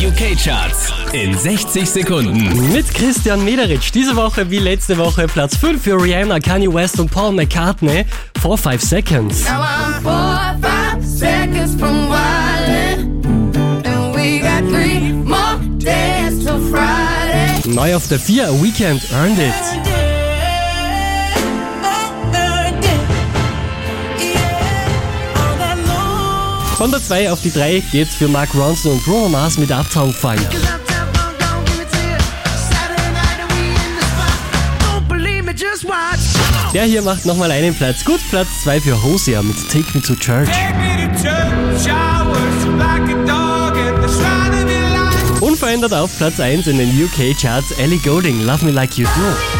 UK-Charts in 60 Sekunden. Mit Christian Mederitsch. Diese Woche wie letzte Woche Platz 5 für Rihanna, Kanye West und Paul McCartney. 4 5 Seconds. Now I'm four, five seconds from wildin'. And we got three more days till Friday. Neu auf der 4, A Weekend Earned It. Von der 2 auf die 3 geht's für Mark Ronson und Bruno Mars mit Uptown Fire. Der hier macht nochmal einen Platz gut. Platz 2 für Hosea mit Take Me to Church. Unverändert auf Platz 1 in den UK Charts Ellie Golding, Love Me Like You Do.